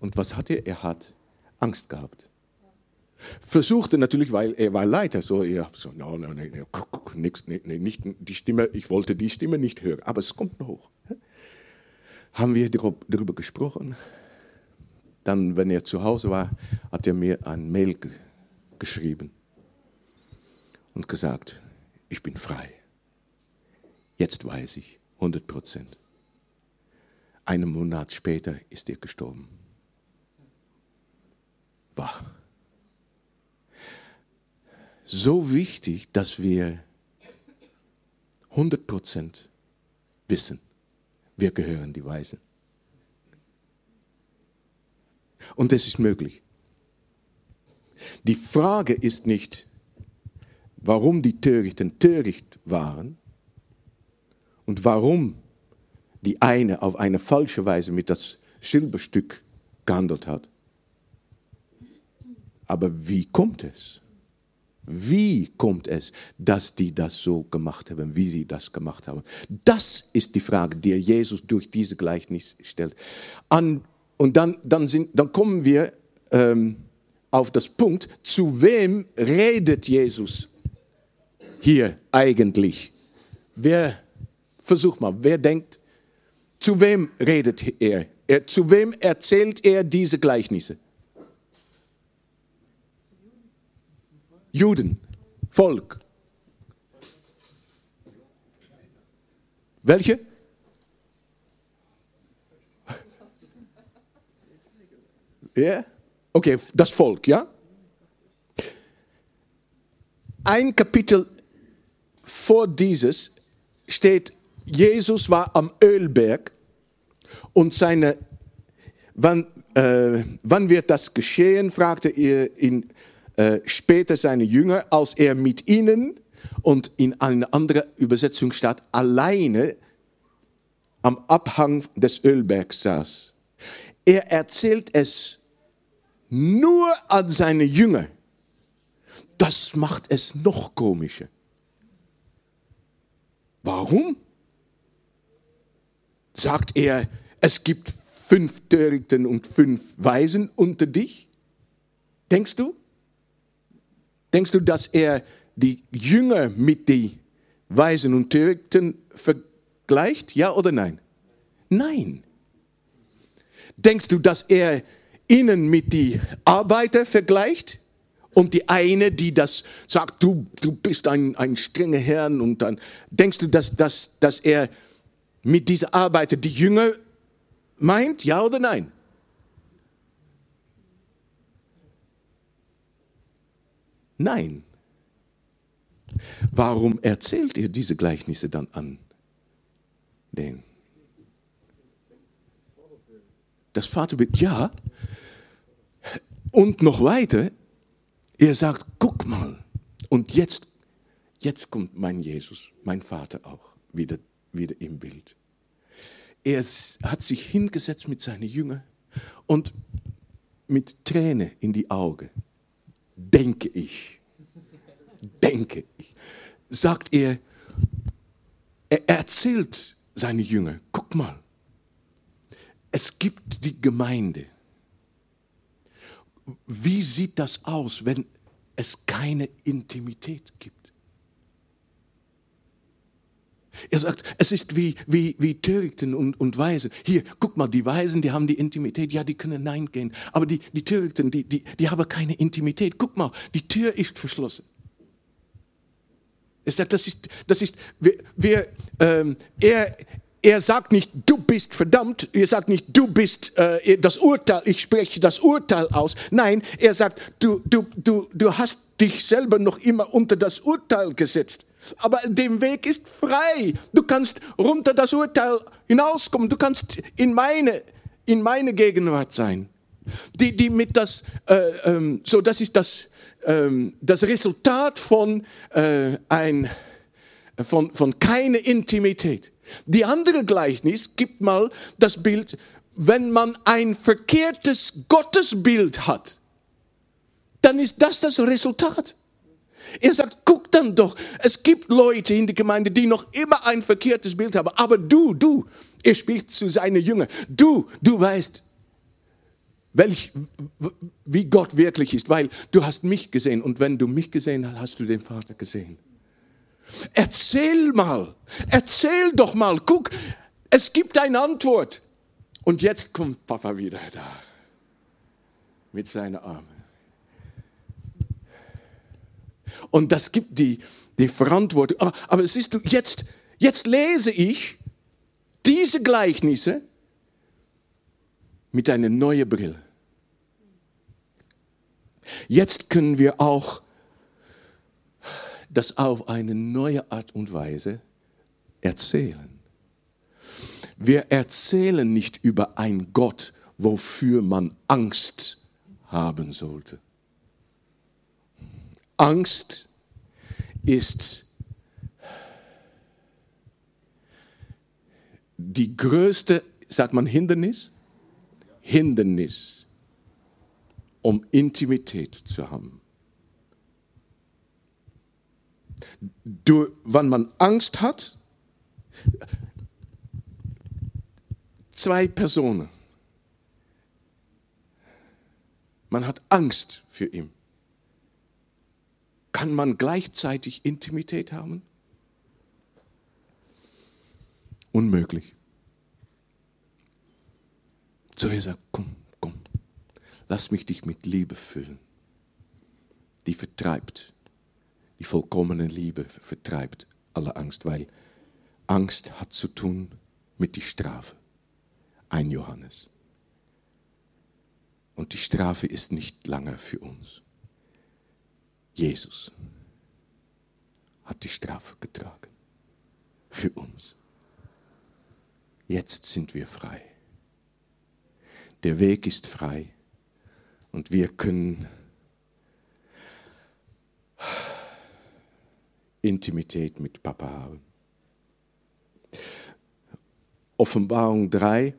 Und was hat er? Er hat Angst gehabt. Versuchte natürlich, weil er war Leiter, so, ja, so, no, no, no, nix, nee, nee, nicht die Stimme, ich wollte die Stimme nicht hören, aber es kommt noch hoch. Haben wir darüber gesprochen? Dann, wenn er zu Hause war, hat er mir ein Mail geschrieben und gesagt, ich bin frei. Jetzt weiß ich, 100 Prozent. Einen Monat später ist er gestorben. War so wichtig, dass wir 100 Prozent wissen, wir gehören die Weisen. Und es ist möglich. Die Frage ist nicht, warum die Törichten töricht waren, und warum die eine auf eine falsche Weise mit das Silberstück gehandelt hat. Aber wie kommt es? Wie kommt es, dass die das so gemacht haben, wie sie das gemacht haben? Das ist die Frage, die Jesus durch diese Gleichnis stellt. An, und dann, dann, sind, dann kommen wir ähm, auf das Punkt, zu wem redet Jesus hier eigentlich? Wer Versuch mal, wer denkt, zu wem redet er? er zu wem erzählt er diese Gleichnisse? Juden, Volk. Welche? Ja? Okay, das Volk, ja? Ein Kapitel vor dieses steht Jesus war am Ölberg und seine, wann, äh, wann wird das geschehen, fragte er ihn äh, später seine Jünger, als er mit ihnen und in einer anderen Übersetzung statt alleine am Abhang des Ölbergs saß. Er erzählt es nur an seine Jünger. Das macht es noch komischer. Warum? Sagt er, es gibt fünf Törichten und fünf Weisen unter dich? Denkst du? Denkst du, dass er die Jünger mit den Weisen und Törichten vergleicht? Ja oder nein? Nein. Denkst du, dass er ihnen mit die Arbeiter vergleicht? Und die eine, die das sagt, du, du bist ein, ein strenger Herr, und dann denkst du, dass, dass, dass er mit dieser Arbeiter die Jünger meint, ja oder nein? Nein. Warum erzählt ihr diese Gleichnisse dann an den? Das Vaterbild, ja. Und noch weiter, er sagt, guck mal. Und jetzt, jetzt kommt mein Jesus, mein Vater auch wieder, wieder im Bild. Er hat sich hingesetzt mit seinen Jüngern und mit Tränen in die Augen, denke ich, denke ich, sagt er, er erzählt seine Jünger, guck mal, es gibt die Gemeinde. Wie sieht das aus, wenn es keine Intimität gibt? Er sagt, es ist wie, wie, wie Törichten und, und Weisen. Hier, guck mal, die Weisen, die haben die Intimität, ja, die können Nein gehen. Aber die, die Törichten, die, die, die haben keine Intimität. Guck mal, die Tür ist verschlossen. Er sagt, das ist, das ist, wir, wir ähm, er, er sagt nicht, du bist verdammt, er sagt nicht, du bist äh, das Urteil, ich spreche das Urteil aus. Nein, er sagt, du, du, du, du hast dich selber noch immer unter das Urteil gesetzt. Aber der Weg ist frei. Du kannst runter das Urteil hinauskommen. Du kannst in meine, in meine Gegenwart sein. Die, die mit das, äh, ähm, so das ist das, ähm, das Resultat von, äh, ein, von, von keine Intimität. Die andere Gleichnis gibt mal das Bild, wenn man ein verkehrtes Gottesbild hat, dann ist das das Resultat. Er sagt, guck dann doch, es gibt Leute in der Gemeinde, die noch immer ein verkehrtes Bild haben, aber du, du, er spricht zu seinen Jüngern, du, du weißt, welch, wie Gott wirklich ist, weil du hast mich gesehen und wenn du mich gesehen hast, hast du den Vater gesehen. Erzähl mal, erzähl doch mal, guck, es gibt eine Antwort. Und jetzt kommt Papa wieder da mit seinen Armen. Und das gibt die, die Verantwortung. Aber, aber siehst du, jetzt, jetzt lese ich diese Gleichnisse mit einer neuen Brille. Jetzt können wir auch das auf eine neue Art und Weise erzählen. Wir erzählen nicht über ein Gott, wofür man Angst haben sollte. Angst ist die größte, sagt man Hindernis? Hindernis, um Intimität zu haben. Du, wenn man Angst hat, zwei Personen, man hat Angst für ihn. Kann man gleichzeitig Intimität haben? Unmöglich. So er sagt, komm, komm, lass mich dich mit Liebe füllen. Die vertreibt die vollkommene Liebe vertreibt alle Angst, weil Angst hat zu tun mit der Strafe. Ein Johannes. Und die Strafe ist nicht lange für uns. Jesus hat die Strafe getragen. Für uns. Jetzt sind wir frei. Der Weg ist frei und wir können Intimität mit Papa haben. Offenbarung 3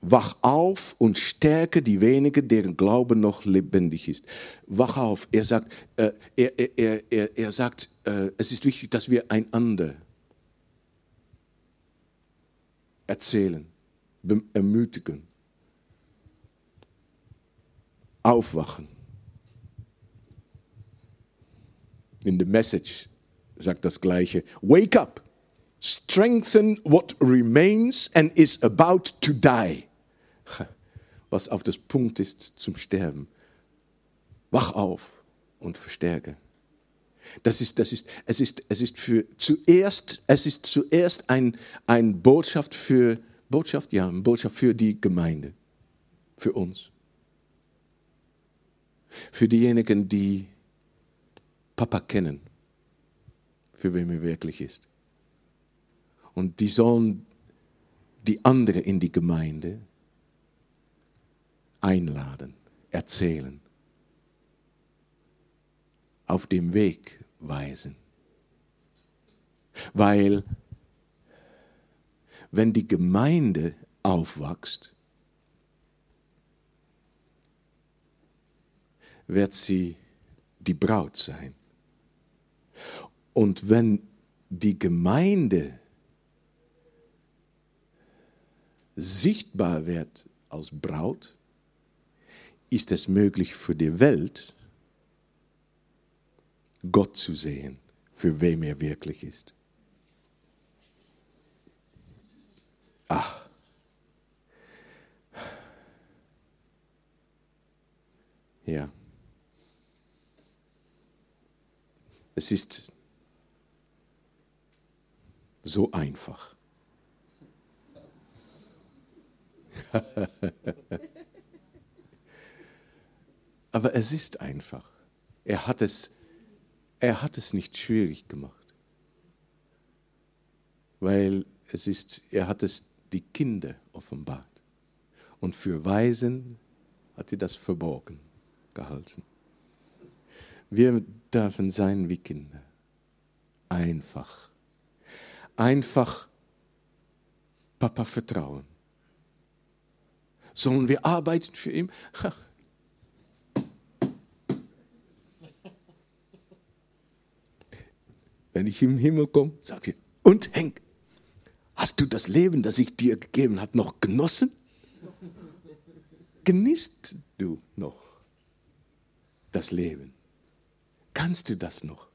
Wach auf und stärke die wenigen, deren Glaube noch lebendig ist. Wach auf. Er sagt, äh, er, er, er, er sagt äh, es ist wichtig, dass wir einander erzählen, ermutigen, aufwachen. In the Message sagt das Gleiche. Wake up, strengthen what remains and is about to die. Was auf das Punkt ist zum Sterben. Wach auf und verstärke. Das ist, das ist, es ist, es ist für zuerst, es ist zuerst ein, ein Botschaft für, Botschaft, ja, eine Botschaft für die Gemeinde, für uns. Für diejenigen, die Papa kennen, für wen er wirklich ist. Und die sollen die anderen in die Gemeinde einladen, erzählen auf dem Weg weisen. Weil wenn die Gemeinde aufwächst, wird sie die Braut sein. Und wenn die Gemeinde sichtbar wird als Braut, ist es möglich für die Welt, Gott zu sehen, für wem er wirklich ist. Ach. Ja. Es ist so einfach. Aber es ist einfach. Er hat es er hat es nicht schwierig gemacht, weil es ist, er hat es die Kinder offenbart. Und für Weisen hat er das verborgen gehalten. Wir dürfen sein wie Kinder. Einfach. Einfach Papa vertrauen. Sollen wir arbeiten für ihn? Wenn ich im Himmel komme, sagt ihr, und Henk, hast du das Leben, das ich dir gegeben habe, noch genossen? Genießt du noch das Leben? Kannst du das noch?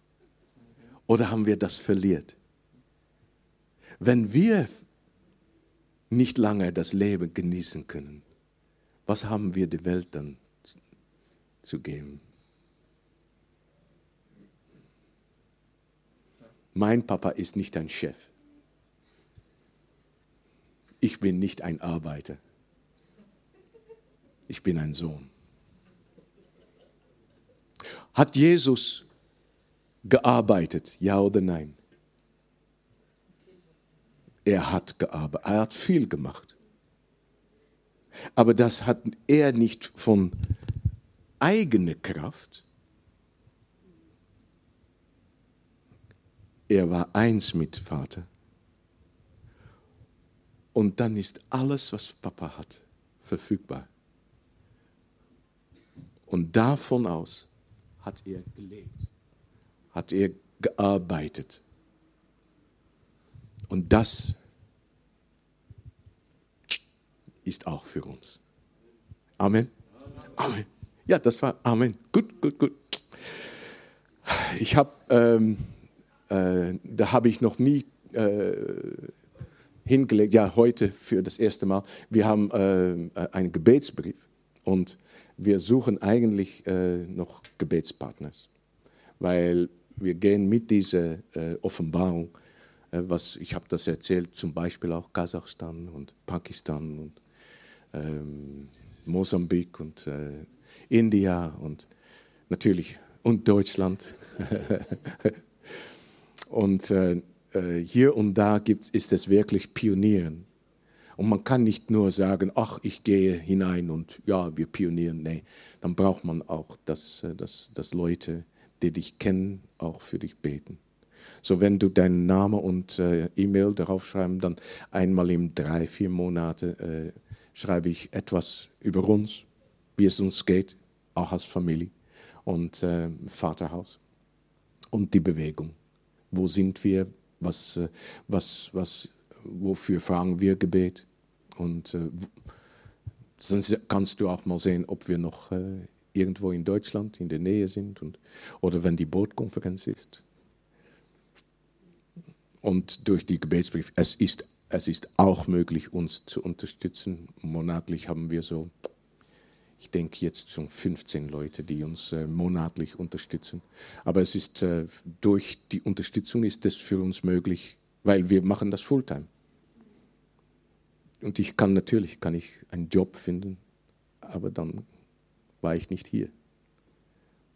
Oder haben wir das verliert? Wenn wir nicht lange das Leben genießen können, was haben wir der Welt dann zu geben? Mein Papa ist nicht ein Chef. Ich bin nicht ein Arbeiter. Ich bin ein Sohn. Hat Jesus gearbeitet, ja oder nein? Er hat gearbeitet, er hat viel gemacht. Aber das hat er nicht von eigener Kraft, Er war eins mit Vater. Und dann ist alles, was Papa hat, verfügbar. Und davon aus hat er gelebt, hat er gearbeitet. Und das ist auch für uns. Amen. Amen. Ja, das war Amen. Gut, gut, gut. Ich habe ähm, äh, da habe ich noch nie äh, hingelegt, ja, heute für das erste Mal. Wir haben äh, einen Gebetsbrief und wir suchen eigentlich äh, noch Gebetspartners, weil wir gehen mit dieser äh, Offenbarung, äh, was ich habe das erzählt, zum Beispiel auch Kasachstan und Pakistan und ähm, Mosambik und India und natürlich und Deutschland. Und äh, äh, hier und da gibt, ist es wirklich Pionieren. Und man kann nicht nur sagen, ach, ich gehe hinein und ja, wir pionieren. Nee, dann braucht man auch, dass, äh, dass, dass Leute, die dich kennen, auch für dich beten. So, wenn du deinen Namen und äh, E-Mail darauf schreiben, dann einmal im drei, vier Monate schreibe ich etwas über uns, wie es uns geht, auch als Familie und äh, Vaterhaus und die Bewegung. Wo sind wir? Was, äh, was, was, wofür fragen wir Gebet? Und äh, sonst kannst du auch mal sehen, ob wir noch äh, irgendwo in Deutschland in der Nähe sind und, oder wenn die Bootkonferenz ist. Und durch die Gebetsbrief, es ist, es ist auch möglich, uns zu unterstützen. Monatlich haben wir so, ich denke jetzt schon 15 Leute, die uns äh, monatlich unterstützen. Aber es ist, äh, durch die Unterstützung ist es für uns möglich, weil wir machen das Fulltime. Und ich kann natürlich, kann ich einen Job finden, aber dann war ich nicht hier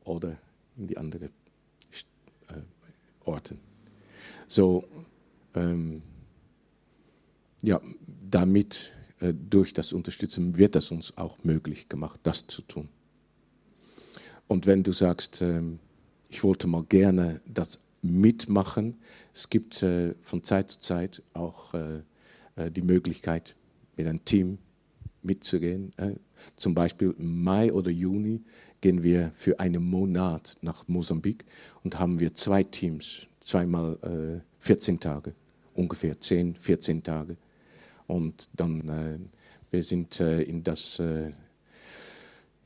oder in die anderen äh, Orten. So, ähm, ja, damit, durch das Unterstützen, wird es uns auch möglich gemacht, das zu tun. Und wenn du sagst, ähm, ich wollte mal gerne das mitmachen, es gibt äh, von Zeit zu Zeit auch äh, äh die Möglichkeit, mit einem Team mitzugehen. Äh, zum Beispiel im Mai oder Juni gehen wir für einen Monat nach Mosambik und haben wir zwei Teams, zweimal äh, 14 Tage, ungefähr 10, 14 Tage. Und dann, äh, wir sind äh, in das äh,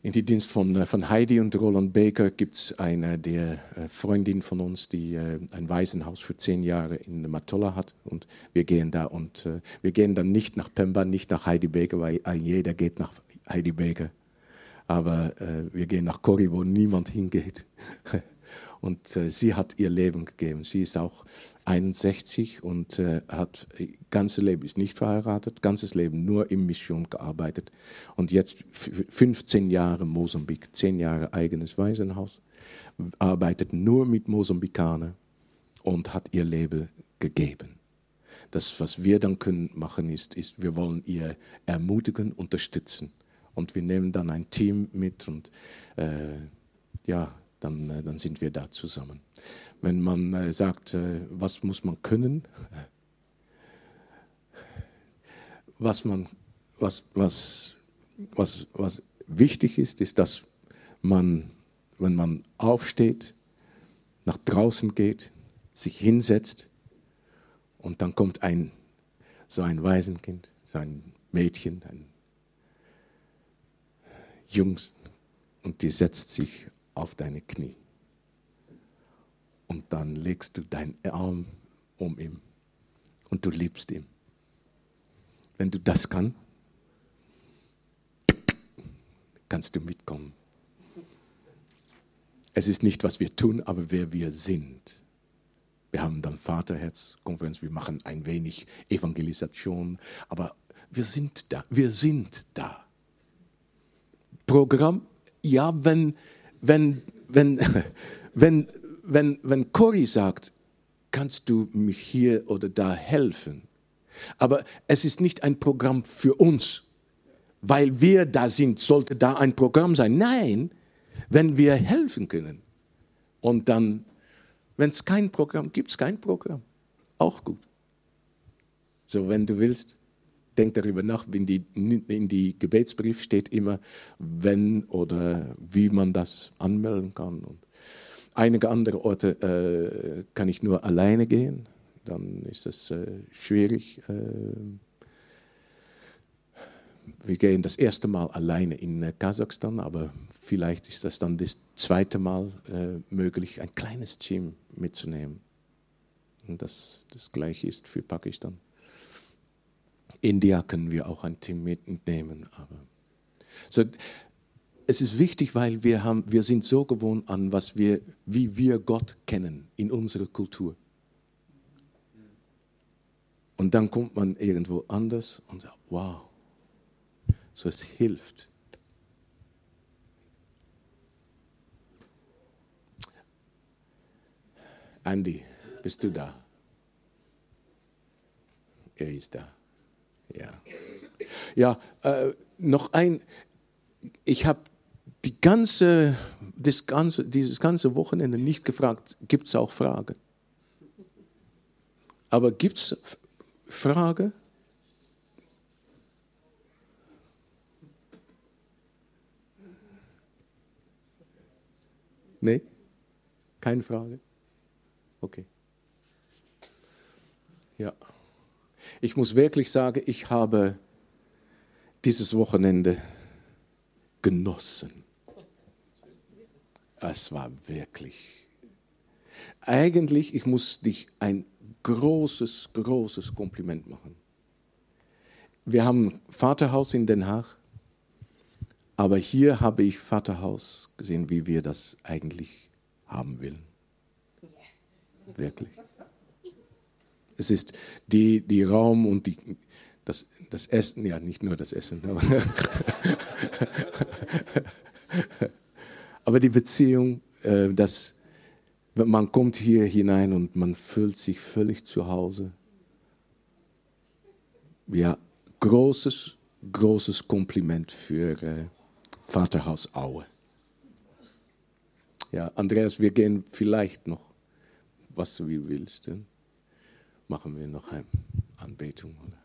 in die Dienst von, äh, von Heidi und Roland Baker gibt es eine der äh, Freundin von uns, die äh, ein Waisenhaus für zehn Jahre in Matola hat. Und wir gehen da und wir gehen dann nicht nach Pemba, nicht nach Heidi Baker, weil jeder geht nach Heidi Baker. Aber wir gehen nach Kori, wo niemand hingeht. Und sie hat ihr Leben gegeben. Sie ist auch 61 und äh, hat ganzes Leben ist nicht verheiratet, ganzes Leben nur in Mission gearbeitet und jetzt 15 Jahre Mosambik, 10 Jahre eigenes Waisenhaus, arbeitet nur mit Mosambikanern und hat ihr Leben gegeben. Das, was wir dann können machen, ist, ist, wir wollen ihr ermutigen, unterstützen. Und wir nehmen dann ein Team mit und äh, ja, dann, äh, dann sind wir da zusammen. Wenn man äh, sagt, äh, was muss man können, was, man, was, was, was, was wichtig ist, ist, dass man, wenn man aufsteht, nach draußen geht, sich hinsetzt und dann kommt ein, so ein Waisenkind, so ein Mädchen, ein Jungs und die setzt sich auf deine Knie. Und dann legst du deinen Arm um ihn und du liebst ihn. Wenn du das kannst, kannst du mitkommen. Es ist nicht, was wir tun, aber wer wir sind. Wir haben dann Vaterherzkonferenz, wir machen ein wenig Evangelisation, aber wir sind da, wir sind da. Programm, ja, wenn wenn, wenn, wenn, wenn, wenn Cory sagt, kannst du mich hier oder da helfen? Aber es ist nicht ein Programm für uns, weil wir da sind, sollte da ein Programm sein. Nein, wenn wir helfen können. Und dann, wenn es kein Programm gibt, es kein Programm. Auch gut. So, wenn du willst, denk darüber nach. In die, in die Gebetsbrief steht immer, wenn oder wie man das anmelden kann. Und einige andere Orte äh, kann ich nur alleine gehen. Dann ist es äh, schwierig. Äh, wir gehen das erste Mal alleine in äh, Kasachstan, aber vielleicht ist das dann das zweite Mal äh, möglich, ein kleines Team mitzunehmen. Und das, das gleiche ist für Pakistan. India können wir auch ein Team mitnehmen. Aber so, es ist wichtig, weil wir, haben, wir sind so gewohnt an, was wir, wie wir Gott kennen in unserer Kultur. Und dann kommt man irgendwo anders und sagt, wow, so es hilft. Andy, bist du da? Er ist da. Ja, ja äh, noch ein, ich habe die ganze, das ganze, dieses ganze Wochenende nicht gefragt, gibt es auch Fragen? Aber gibt es Fragen? Nee? Keine Frage? Okay. Ja. Ich muss wirklich sagen, ich habe dieses Wochenende genossen. Es war wirklich. Eigentlich, ich muss dich ein großes, großes Kompliment machen. Wir haben Vaterhaus in Den Haag, aber hier habe ich Vaterhaus gesehen, wie wir das eigentlich haben wollen. Wirklich. Es ist die, die Raum und die, das, das Essen, ja, nicht nur das Essen, aber, aber die Beziehung, äh, dass man kommt hier hinein und man fühlt sich völlig zu Hause. Ja, großes, großes Kompliment für äh, Vaterhaus Aue. Ja, Andreas, wir gehen vielleicht noch, was du willst, dann machen wir noch eine Anbetung. Oder?